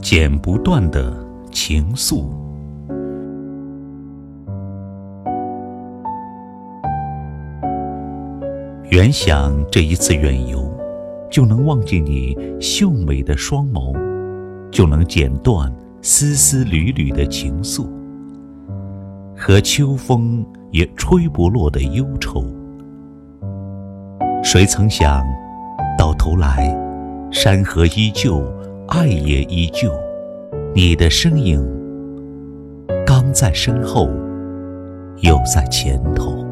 剪不断的情愫。原想这一次远游，就能忘记你秀美的双眸，就能剪断丝丝缕缕的情愫，和秋风也吹不落的忧愁。谁曾想，到头来，山河依旧，爱也依旧，你的身影，刚在身后，又在前头。